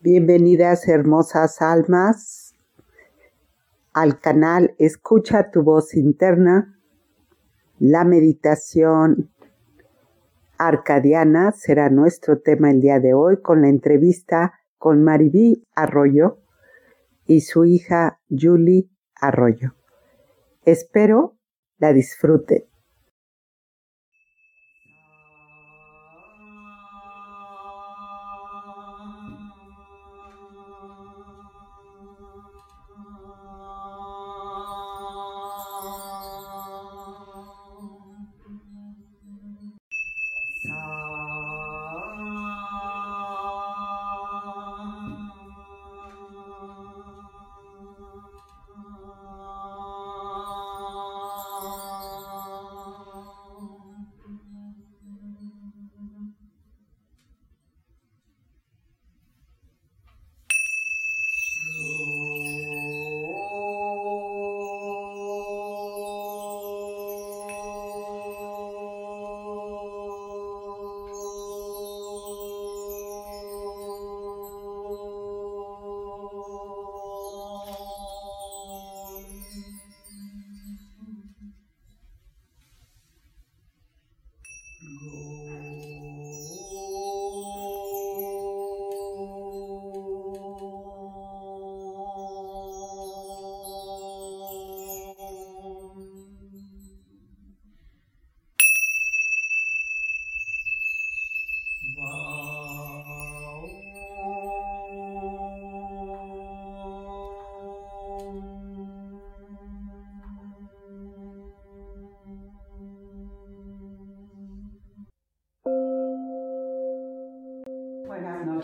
Bienvenidas hermosas almas al canal Escucha tu voz interna. La meditación arcadiana será nuestro tema el día de hoy con la entrevista con Maribí Arroyo y su hija Julie Arroyo. Espero la disfruten.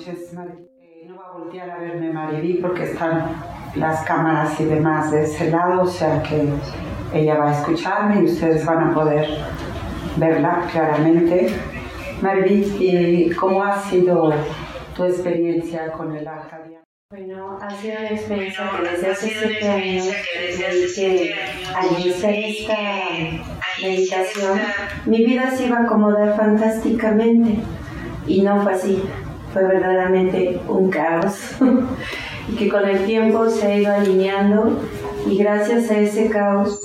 Eh, no va a voltear a verme Mariví porque están las cámaras y demás de ese lado, o sea que ella va a escucharme y ustedes van a poder verla claramente. Mariví, ¿y cómo ha sido tu experiencia con el Arcadia? Bueno, ha sido una experiencia que desde hace siete años que al iniciar esta meditación mi vida se iba a acomodar fantásticamente y no fue así fue verdaderamente un caos y que con el tiempo se ha ido alineando y gracias a ese caos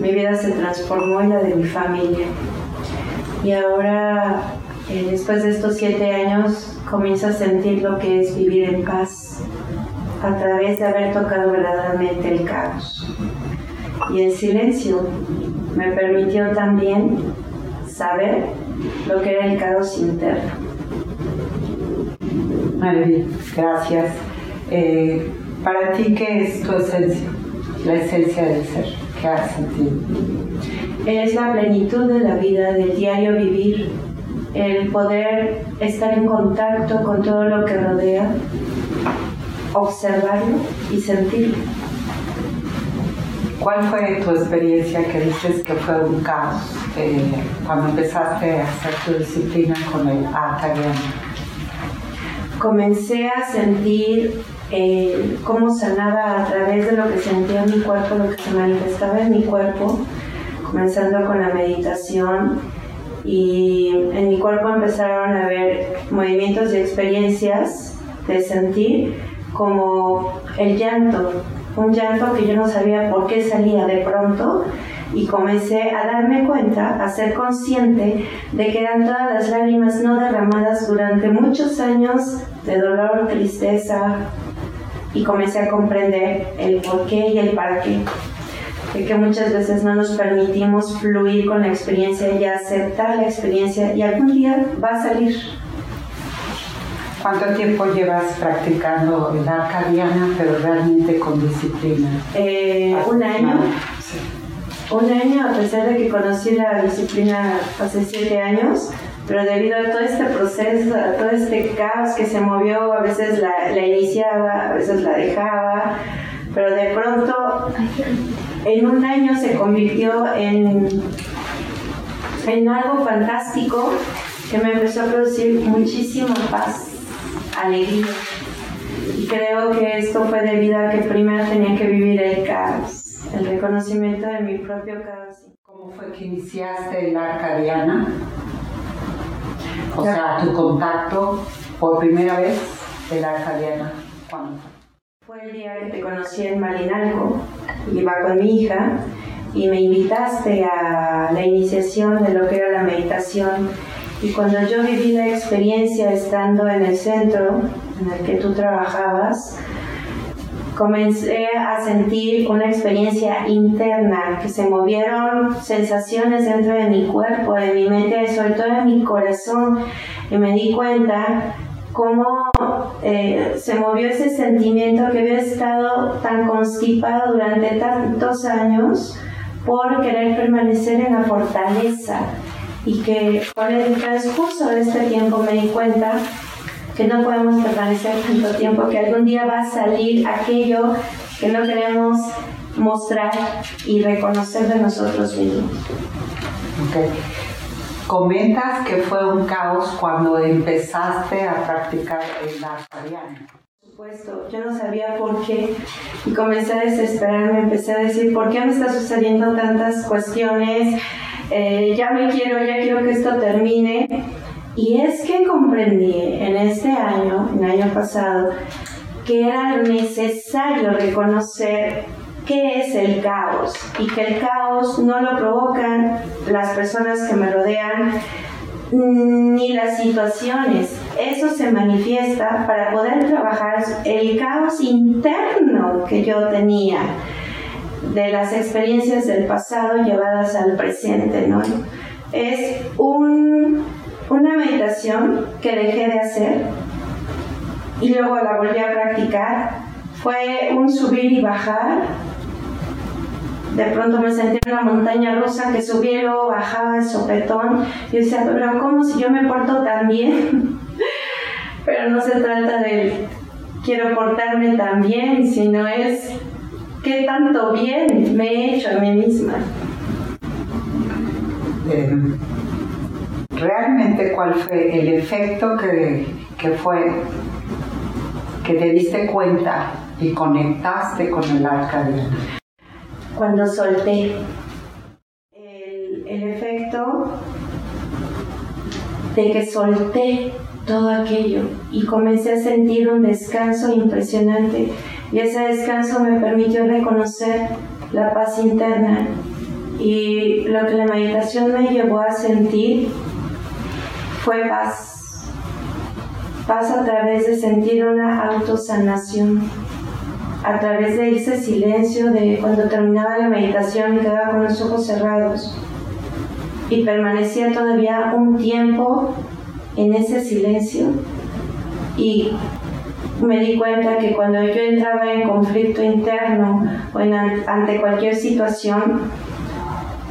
mi vida se transformó en la de mi familia. Y ahora, eh, después de estos siete años, comienzo a sentir lo que es vivir en paz a través de haber tocado verdaderamente el caos. Y el silencio me permitió también saber lo que era el caos interno Maravilla, gracias. Eh, para ti, ¿qué es tu esencia? La esencia del ser, ¿qué has sentido? Es la plenitud de la vida, del diario vivir, el poder estar en contacto con todo lo que rodea, observarlo y sentirlo. ¿Cuál fue tu experiencia que dices que fue un caos eh, cuando empezaste a hacer tu disciplina con el Atariano? Comencé a sentir eh, cómo sanaba a través de lo que sentía en mi cuerpo, lo que se manifestaba en mi cuerpo, comenzando con la meditación. Y en mi cuerpo empezaron a haber movimientos y experiencias de sentir como el llanto, un llanto que yo no sabía por qué salía de pronto y comencé a darme cuenta, a ser consciente de que eran todas las lágrimas no derramadas durante muchos años de dolor, tristeza y comencé a comprender el por qué y el para qué. De que muchas veces no nos permitimos fluir con la experiencia y aceptar la experiencia y algún día va a salir. ¿Cuánto tiempo llevas practicando la arcadiana, pero realmente con disciplina? Eh, un año. Un año, a pesar de que conocí la disciplina hace siete años, pero debido a todo este proceso, a todo este caos que se movió, a veces la, iniciaba, a veces la dejaba, pero de pronto en un año se convirtió en, en algo fantástico que me empezó a producir muchísima paz, alegría. Y creo que esto fue debido a que primero tenía que vivir el caos, el reconocimiento de mi propio caos. ¿Cómo fue que iniciaste la arcadiana? O sea, tu contacto por primera vez de la Arcadiana? ¿Cuándo? Fue el día que te conocí en Malinalco, iba con mi hija y me invitaste a la iniciación de lo que era la meditación. Y cuando yo viví la experiencia estando en el centro en el que tú trabajabas, comencé a sentir una experiencia interna, que se movieron sensaciones dentro de mi cuerpo, de mi mente, sobre todo de mi corazón, y me di cuenta cómo eh, se movió ese sentimiento que había estado tan constipado durante tantos años por querer permanecer en la fortaleza. Y que con el transcurso de este tiempo me di cuenta que no podemos permanecer tanto tiempo, que algún día va a salir aquello que no queremos mostrar y reconocer de nosotros mismos. Okay. Comentas que fue un caos cuando empezaste a practicar el arcadiano. Por supuesto, yo no sabía por qué y comencé a desesperarme, empecé a decir, ¿por qué me está sucediendo tantas cuestiones? Eh, ya me quiero, ya quiero que esto termine. Y es que comprendí en este año, en el año pasado, que era necesario reconocer qué es el caos y que el caos no lo provocan las personas que me rodean ni las situaciones. Eso se manifiesta para poder trabajar el caos interno que yo tenía de las experiencias del pasado llevadas al presente, ¿no? Es un, una meditación que dejé de hacer y luego la volví a practicar. Fue un subir y bajar. De pronto me sentí en una montaña rusa que subí y luego bajaba el sopetón. Y decía, pero ¿cómo si yo me porto tan bien? pero no se trata de quiero portarme tan bien, sino es qué tanto bien me he hecho a mí misma. Eh, realmente cuál fue el efecto que, que, fue que te diste cuenta y conectaste con el arcadiano. Cuando solté el, el efecto de que solté todo aquello y comencé a sentir un descanso impresionante y ese descanso me permitió reconocer la paz interna y lo que la meditación me llevó a sentir fue paz. Paz a través de sentir una autosanación, a través de ese silencio de cuando terminaba la meditación y quedaba con los ojos cerrados y permanecía todavía un tiempo en ese silencio y me di cuenta que cuando yo entraba en conflicto interno o ante cualquier situación,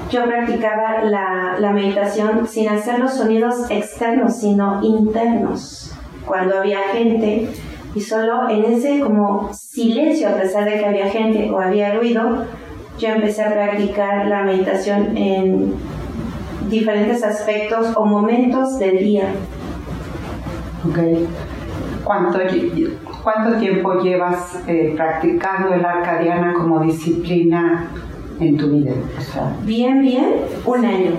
yo practicaba la, meditación sin hacer los sonidos externos, sino internos. Cuando había gente y solo en ese como silencio, a pesar de que había gente o había ruido, yo empecé a practicar la meditación en diferentes aspectos o momentos del día. Okay. ¿Cuánto, cuánto tiempo llevas eh, practicando el arcadiana como disciplina en tu vida? bien, bien, un año.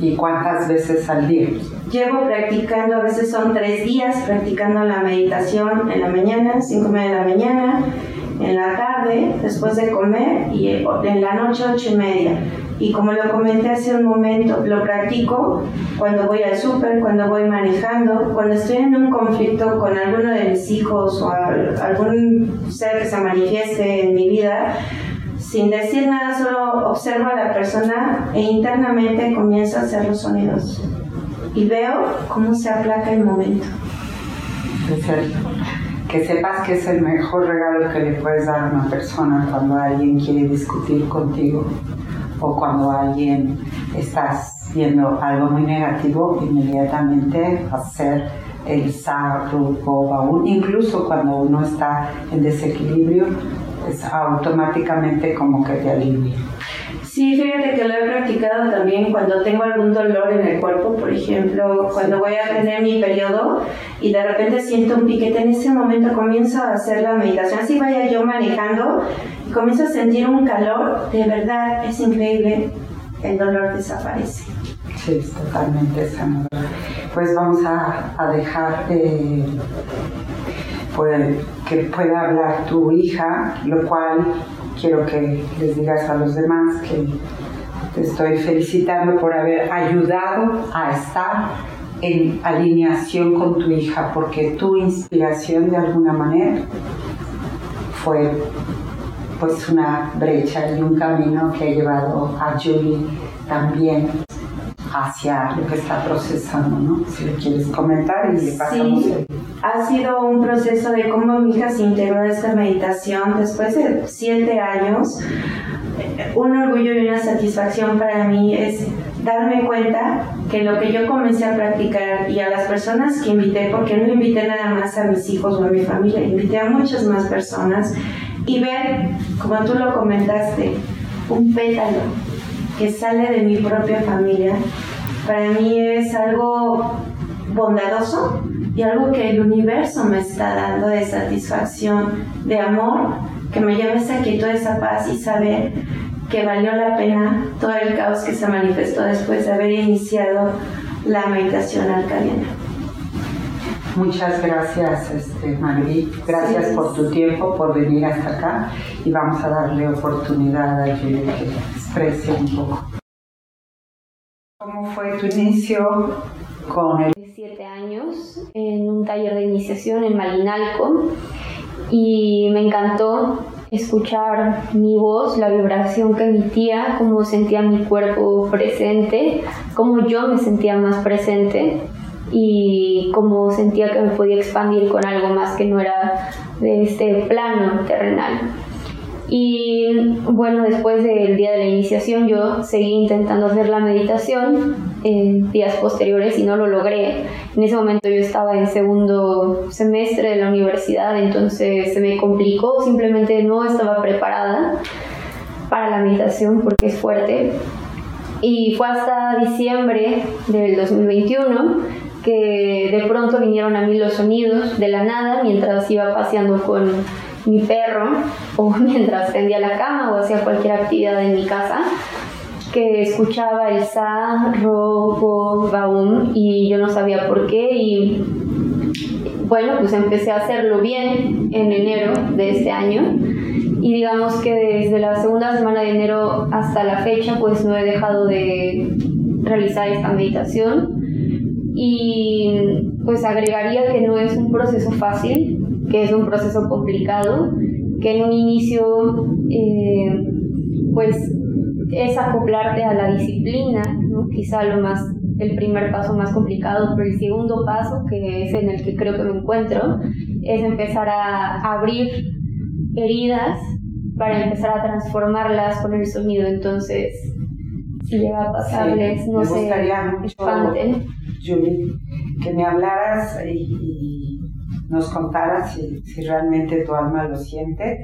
¿Y cuántas veces al día? Llevo practicando, a veces son tres días practicando la meditación en la mañana, cinco y media de la mañana, en la tarde, después de comer, y en la noche, ocho y media y como lo comenté hace un momento, lo practico cuando voy al súper, cuando voy manejando, cuando estoy en un conflicto con alguno de mis hijos o algún ser que se manifieste en mi vida, sin decir nada, solo observo a la persona e internamente comienzo a hacer los sonidos y veo cómo se aplaca el momento. Que sepas que es el mejor regalo que le puedes dar a una persona cuando alguien quiere discutir contigo o cuando alguien está haciendo algo muy negativo, inmediatamente hacer el o baúl, incluso cuando uno está en desequilibrio, es automáticamente como que te alivia. Sí, fíjate que lo he practicado también cuando tengo algún dolor en el cuerpo, por ejemplo, cuando voy a tener mi periodo y de repente siento un piquete, en ese momento comienzo a hacer la meditación, así vaya yo manejando y comienzo a sentir un calor, de verdad es increíble, el dolor desaparece. Sí, es totalmente sanador. Pues vamos a, a dejar... Eh, que pueda hablar tu hija, lo cual quiero que les digas a los demás que te estoy felicitando por haber ayudado a estar en alineación con tu hija, porque tu inspiración de alguna manera fue pues una brecha y un camino que ha llevado a Julie también hacia lo que está procesando, ¿no? Si le quieres comentar y le pasamos sí, Ha sido un proceso de cómo mi hija se integró a esta meditación después de siete años. Un orgullo y una satisfacción para mí es darme cuenta que lo que yo comencé a practicar y a las personas que invité, porque no invité nada más a mis hijos o a mi familia, invité a muchas más personas y ver, como tú lo comentaste, un pétalo que sale de mi propia familia, para mí es algo bondadoso y algo que el universo me está dando de satisfacción, de amor, que me lleva esa quietud, esa paz y saber que valió la pena todo el caos que se manifestó después de haber iniciado la meditación alcalina. Muchas gracias, este, Gracias por tu tiempo, por venir hasta acá y vamos a darle oportunidad a Julie que exprese. ¿Cómo fue tu inicio con el... Siete años en un taller de iniciación en Malinalco y me encantó escuchar mi voz, la vibración que emitía, cómo sentía mi cuerpo presente, cómo yo me sentía más presente y cómo sentía que me podía expandir con algo más que no era de este plano terrenal. Y bueno, después del día de la iniciación yo seguí intentando hacer la meditación en días posteriores y no lo logré. En ese momento yo estaba en segundo semestre de la universidad, entonces se me complicó, simplemente no estaba preparada para la meditación porque es fuerte. Y fue hasta diciembre del 2021 que de pronto vinieron a mí los sonidos de la nada mientras iba paseando con mi perro o mientras tendía la cama o hacía cualquier actividad en mi casa que escuchaba el sa, ro, baum y yo no sabía por qué y bueno, pues empecé a hacerlo bien en enero de este año. Y digamos que desde la segunda semana de enero hasta la fecha pues no he dejado de realizar esta meditación. Y pues agregaría que no es un proceso fácil, que es un proceso complicado, que en un inicio eh, pues es acoplarte a la disciplina, ¿no? quizá lo más el primer paso más complicado, pero el segundo paso, que es en el que creo que me encuentro, es empezar a abrir heridas para empezar a transformarlas con el sonido. Entonces, si llega a pasarles, no se espanten. Julie, que me hablaras y, nos contaras si, si, realmente tu alma lo siente.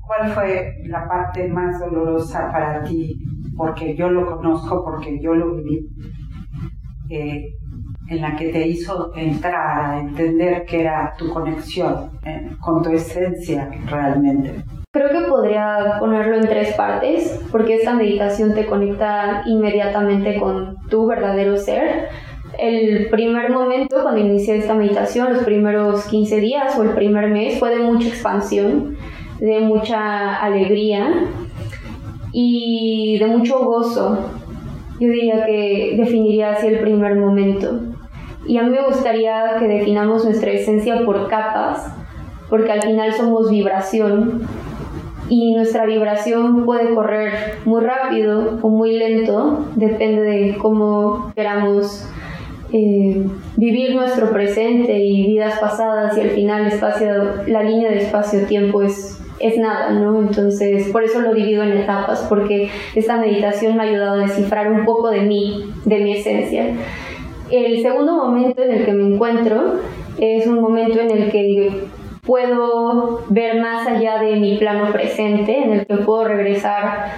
¿Cuál fue la parte más dolorosa para ti? Porque yo lo conozco, porque yo lo viví, eh, en la que te hizo entrar a entender que era tu conexión eh, con tu esencia realmente. Creo que podría ponerlo en tres partes, porque esta meditación te conecta inmediatamente con tu verdadero ser. El primer momento cuando inicié esta meditación, los primeros 15 días o el primer mes, fue de mucha expansión, de mucha alegría y de mucho gozo. Yo diría que definiría así el primer momento. Y a mí me gustaría que definamos nuestra esencia por capas, porque al final somos vibración y nuestra vibración puede correr muy rápido o muy lento, depende de cómo queramos eh, vivir nuestro presente y vidas pasadas y al final espacio, la línea de espacio-tiempo es, es nada, ¿no? Entonces, por eso lo divido en etapas, porque esta meditación me ha ayudado a descifrar un poco de mí, de mi esencia. El segundo momento en el que me encuentro es un momento en el que puedo ver más allá de mi plano presente, en el que puedo regresar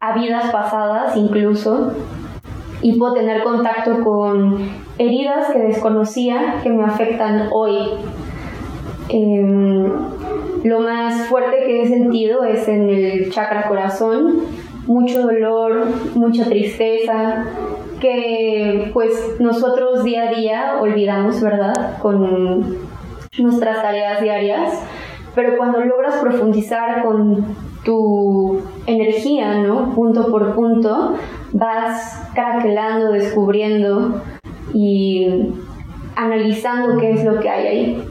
a vidas pasadas incluso, y puedo tener contacto con heridas que desconocía que me afectan hoy. Em, lo más fuerte que he sentido es en el chakra corazón, mucho dolor, mucha tristeza, que pues nosotros día a día olvidamos, ¿verdad? Con nuestras tareas diarias, pero cuando logras profundizar con tu energía, ¿no? Punto por punto, vas craquelando, descubriendo y analizando qué es lo que hay ahí.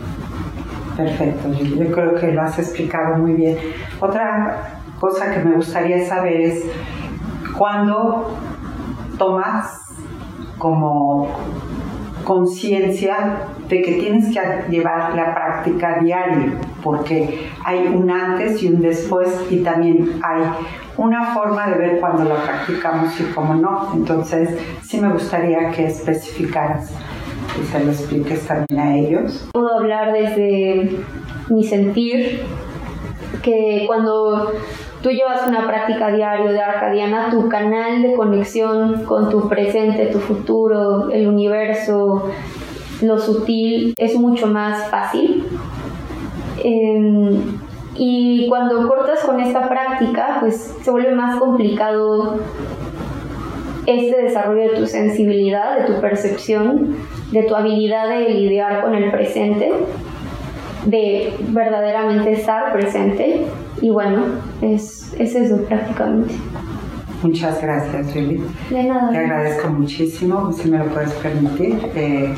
Perfecto, yo creo que lo has explicado muy bien. Otra cosa que me gustaría saber es cuándo tomas como conciencia de que tienes que llevar la práctica diaria, porque hay un antes y un después y también hay una forma de ver cuando la practicamos y cómo no. Entonces, sí me gustaría que especificaras y se lo expliques también a ellos. Puedo hablar desde mi sentir, que cuando tú llevas una práctica diaria de arcadiana, tu canal de conexión con tu presente, tu futuro, el universo, lo sutil, es mucho más fácil. Em, y cuando cortas con esta práctica, pues se vuelve más complicado este desarrollo de tu sensibilidad, de tu percepción, de tu habilidad de lidiar con el presente, de verdaderamente estar presente. Y bueno, es, es eso prácticamente. Muchas gracias, Julie. De nada. Te agradezco muchísimo, si me lo puedes permitir. Eh,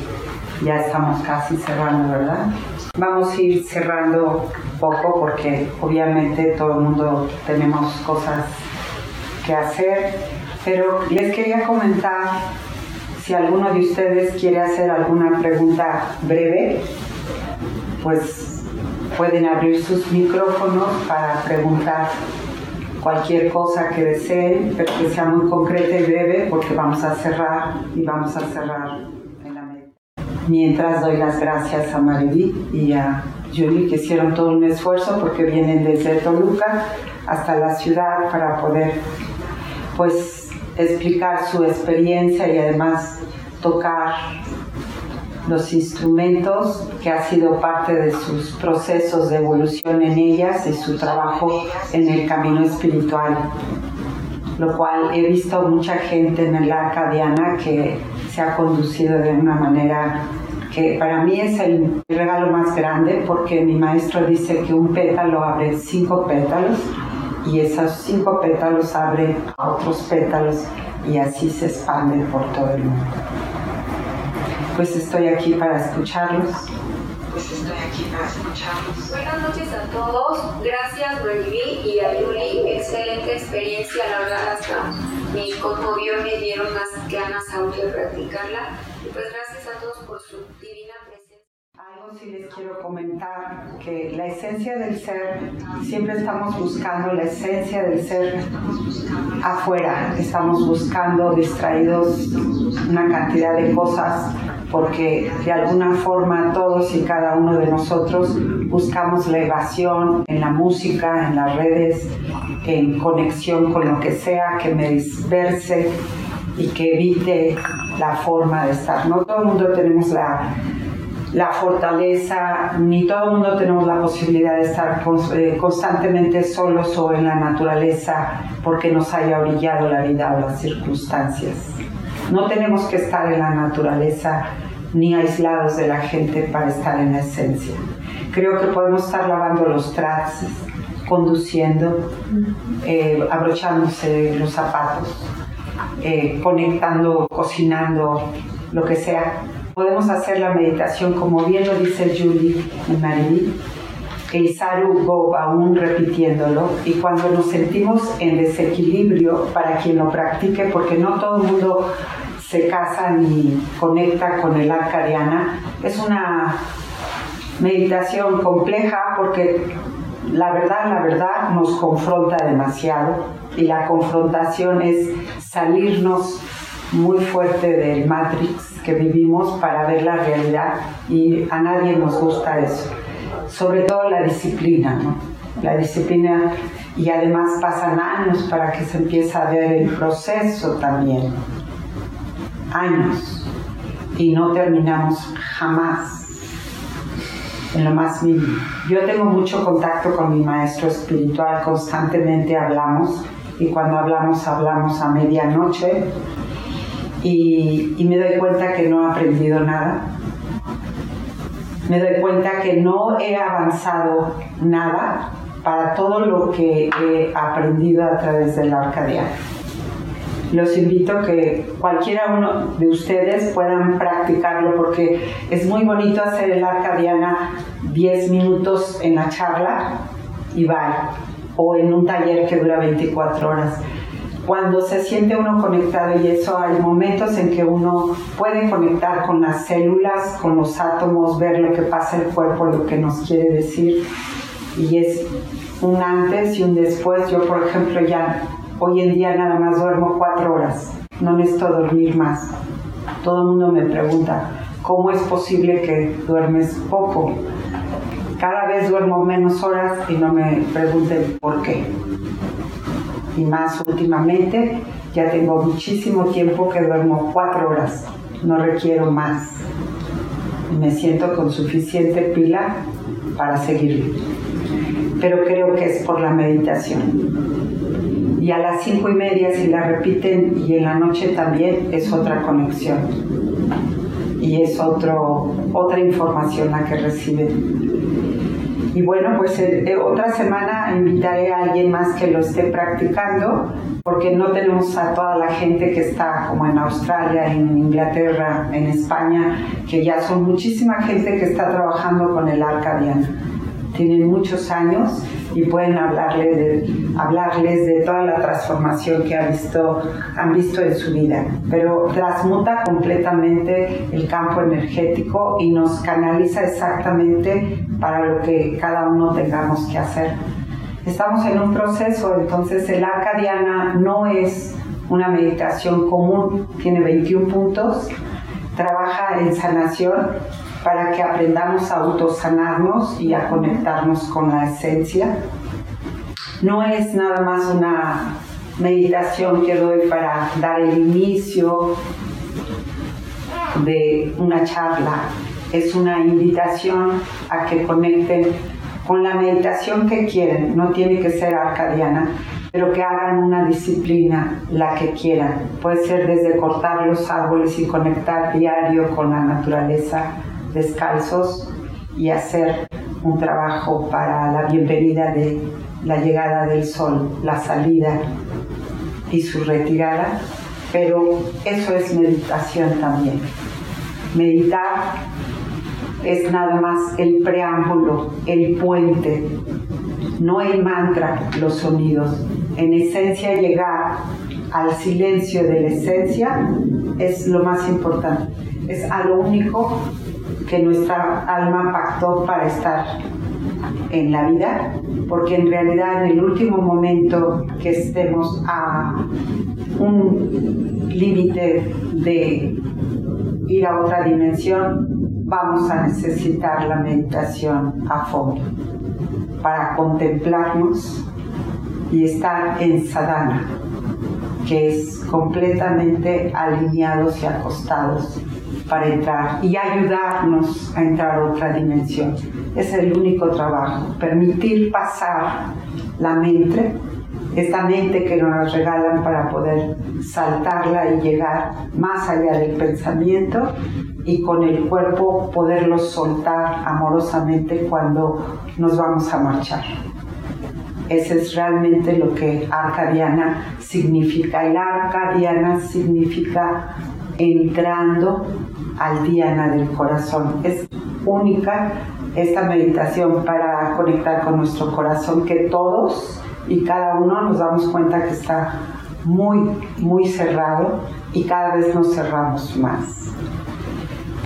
ya estamos casi cerrando, ¿verdad? Vamos a ir cerrando poco porque obviamente todo el mundo tenemos cosas que hacer, pero les quería comentar si alguno de ustedes quiere hacer alguna pregunta breve, pues pueden abrir sus micrófonos para preguntar cualquier cosa que deseen, pero que sea muy concreta y breve porque vamos a cerrar y vamos a cerrar en la meta. Mientras doy las gracias a Mariví y a Julie que hicieron todo un esfuerzo porque vienen desde Toluca hasta la ciudad para poder pues explicar su experiencia y además tocar los instrumentos que ha sido parte de sus procesos de evolución en ellas y su trabajo en el camino espiritual. Lo cual he visto mucha gente en el Arcadiana que se ha conducido de una manera que para mí es el regalo más grande porque mi maestro dice que un pétalo abre cinco pétalos y esos cinco pétalos abren otros pétalos y así se expanden por todo el mundo pues estoy aquí para escucharlos. Pues estoy aquí para escucharlos. Buenas noches a todos. Gracias, Mariví y a Yuli. Excelente experiencia. La verdad, hasta me conmovió, me dieron las ganas aún de practicarla. Y pues gracias a todos por su divina presencia. Algo sí les quiero comentar, que la esencia del ser, siempre estamos buscando la esencia del ser afuera, estamos buscando distraídos una cantidad de cosas porque de alguna forma todos y cada uno de nosotros buscamos la evasión en la música, en las redes, en conexión con lo que sea que me disperse y que evite la forma de estar. No todo el mundo tenemos la, la fortaleza, ni todo el mundo tenemos la posibilidad de estar eh, constantemente solos o en la naturaleza porque nos haya orillado la vida o las circunstancias. No tenemos que estar en la naturaleza ni aislados de la gente para estar en la esencia. Creo que podemos estar lavando los trastes, conduciendo, eh, abrochándose los zapatos, eh, conectando, cocinando, lo que sea. Podemos hacer la meditación como bien lo dice Julie y Marie, el Saru aún repitiéndolo y cuando nos sentimos en desequilibrio para quien lo practique, porque no todo el mundo se casa ni conecta con el arcadiana, es una meditación compleja porque la verdad, la verdad nos confronta demasiado y la confrontación es salirnos muy fuerte del matrix que vivimos para ver la realidad y a nadie nos gusta eso sobre todo la disciplina, ¿no? La disciplina y además pasan años para que se empiece a ver el proceso también. Años. Y no terminamos jamás en lo más mínimo. Yo tengo mucho contacto con mi maestro espiritual, constantemente hablamos y cuando hablamos hablamos a medianoche y, y me doy cuenta que no he aprendido nada me doy cuenta que no he avanzado nada para todo lo que he aprendido a través del arcadiano. Los invito a que cualquiera uno de ustedes puedan practicarlo porque es muy bonito hacer el arcadiana 10 minutos en la charla y va o en un taller que dura 24 horas cuando se siente uno conectado y eso hay momentos en que uno puede conectar con las células, con los átomos, ver lo que pasa el cuerpo, lo que nos quiere decir y es un antes y un después. Yo por ejemplo ya hoy en día nada más duermo cuatro horas, no necesito dormir más. Todo el mundo me pregunta, ¿cómo es posible que duermes poco? Cada vez duermo menos horas y no me pregunten por qué y más últimamente. Ya tengo muchísimo tiempo que duermo cuatro horas, no requiero más. Me siento con suficiente pila para seguir. Pero creo que es por la meditación. Y a las cinco y media, si la repiten, y en la noche también, es otra conexión. Y es otro, otra información la que reciben y bueno, pues eh, eh, otra semana invitaré a alguien más que lo esté practicando, porque no tenemos a toda la gente que está como en Australia, en Inglaterra, en España, que ya son muchísima gente que está trabajando con el arcadiano. Tienen muchos años y pueden hablarle de, hablarles de toda la transformación que han visto, han visto en su vida. Pero transmuta completamente el campo energético y nos canaliza exactamente para lo que cada uno tengamos que hacer. Estamos en un proceso, entonces el arca diana no es una meditación común, tiene 21 puntos, trabaja en sanación para que aprendamos a autosanarnos y a conectarnos con la esencia. No es nada más una meditación que doy para dar el inicio de una charla, es una invitación a que conecten con la meditación que quieren, no tiene que ser arcadiana, pero que hagan una disciplina, la que quieran. Puede ser desde cortar los árboles y conectar diario con la naturaleza, descalzos y hacer un trabajo para la bienvenida de la llegada del sol, la salida y su retirada, pero eso es meditación también. Meditar es nada más el preámbulo, el puente, no el mantra, los sonidos. En esencia llegar al silencio de la esencia es lo más importante. Es a lo único que nuestra alma pactó para estar en la vida, porque en realidad en el último momento que estemos a un límite de ir a otra dimensión, vamos a necesitar la meditación a fondo para contemplarnos y estar en sadhana, que es completamente alineados y acostados para entrar y ayudarnos a entrar a otra dimensión. Es el único trabajo, permitir pasar la mente, esta mente que nos regalan para poder saltarla y llegar más allá del pensamiento y con el cuerpo poderlo soltar amorosamente cuando nos vamos a marchar. Ese es realmente lo que Arcadiana significa. El Arcadiana significa entrando al Diana del corazón. Es única esta meditación para conectar con nuestro corazón que todos y cada uno nos damos cuenta que está muy, muy cerrado y cada vez nos cerramos más.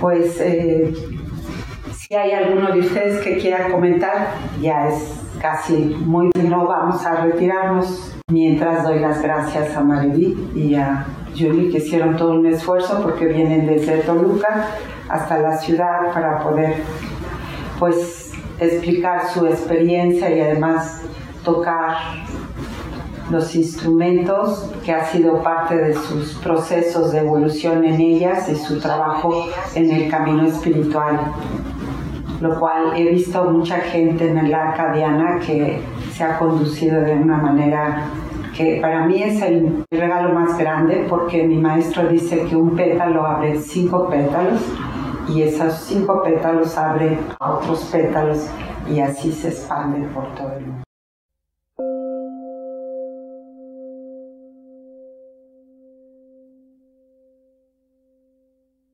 Pues eh, si hay alguno de ustedes que quiera comentar, ya es casi muy... No vamos a retirarnos mientras doy las gracias a Mariví y a Julie que hicieron todo un esfuerzo porque vienen desde Toluca hasta la ciudad para poder pues explicar su experiencia y además tocar los instrumentos que ha sido parte de sus procesos de evolución en ellas y su trabajo en el camino espiritual. Lo cual he visto mucha gente en el Arcadiana que se ha conducido de una manera para mí es el regalo más grande porque mi maestro dice que un pétalo abre cinco pétalos y esos cinco pétalos abren a otros pétalos y así se expanden por todo el mundo.